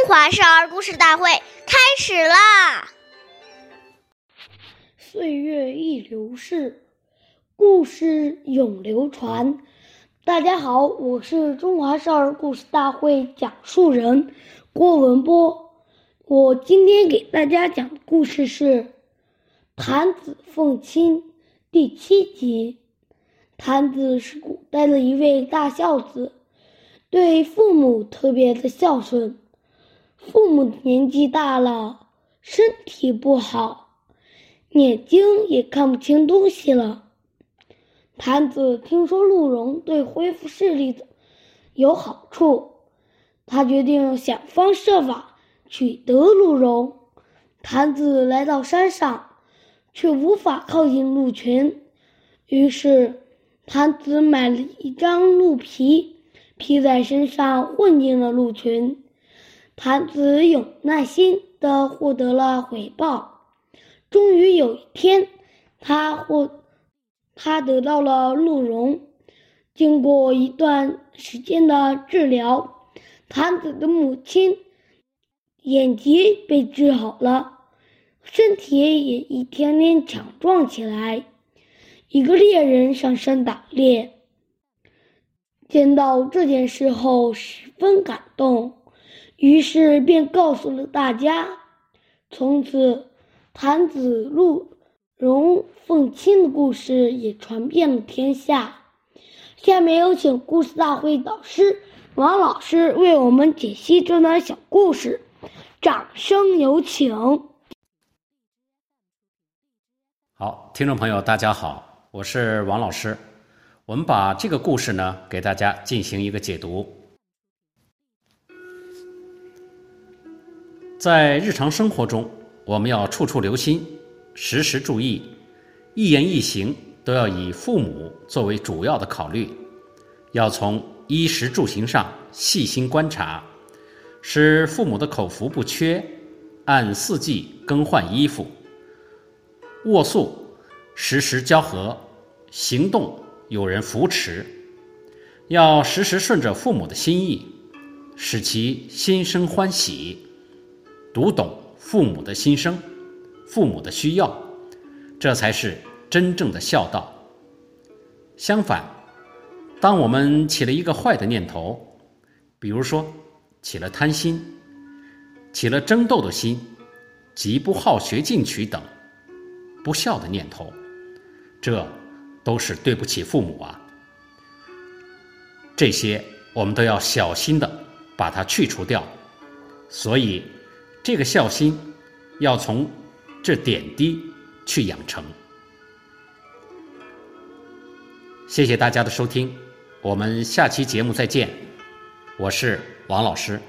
中华少儿故事大会开始啦！岁月易流逝，故事永流传。大家好，我是中华少儿故事大会讲述人郭文波。我今天给大家讲的故事是《谭子奉亲》第七集。谭子是古代的一位大孝子，对父母特别的孝顺。父母年纪大了，身体不好，眼睛也看不清东西了。谭子听说鹿茸对恢复视力有好处，他决定想方设法取得鹿茸。谭子来到山上，却无法靠近鹿群，于是谭子买了一张鹿皮，披在身上，混进了鹿群。谭子有耐心地获得了回报，终于有一天，他获他得到了鹿茸。经过一段时间的治疗，谭子的母亲眼疾被治好了，身体也一天天强壮起来。一个猎人上山打猎，见到这件事后十分感动。于是便告诉了大家，从此谭子路荣凤亲的故事也传遍了天下。下面有请故事大会导师王老师为我们解析这段小故事，掌声有请。好，听众朋友，大家好，我是王老师。我们把这个故事呢，给大家进行一个解读。在日常生活中，我们要处处留心，时时注意，一言一行都要以父母作为主要的考虑，要从衣食住行上细心观察，使父母的口福不缺，按四季更换衣服，卧宿时时交合，行动有人扶持，要时时顺着父母的心意，使其心生欢喜。读懂父母的心声，父母的需要，这才是真正的孝道。相反，当我们起了一个坏的念头，比如说起了贪心、起了争斗的心、极不好学进取等不孝的念头，这都是对不起父母啊。这些我们都要小心的把它去除掉。所以。这个孝心，要从这点滴去养成。谢谢大家的收听，我们下期节目再见。我是王老师。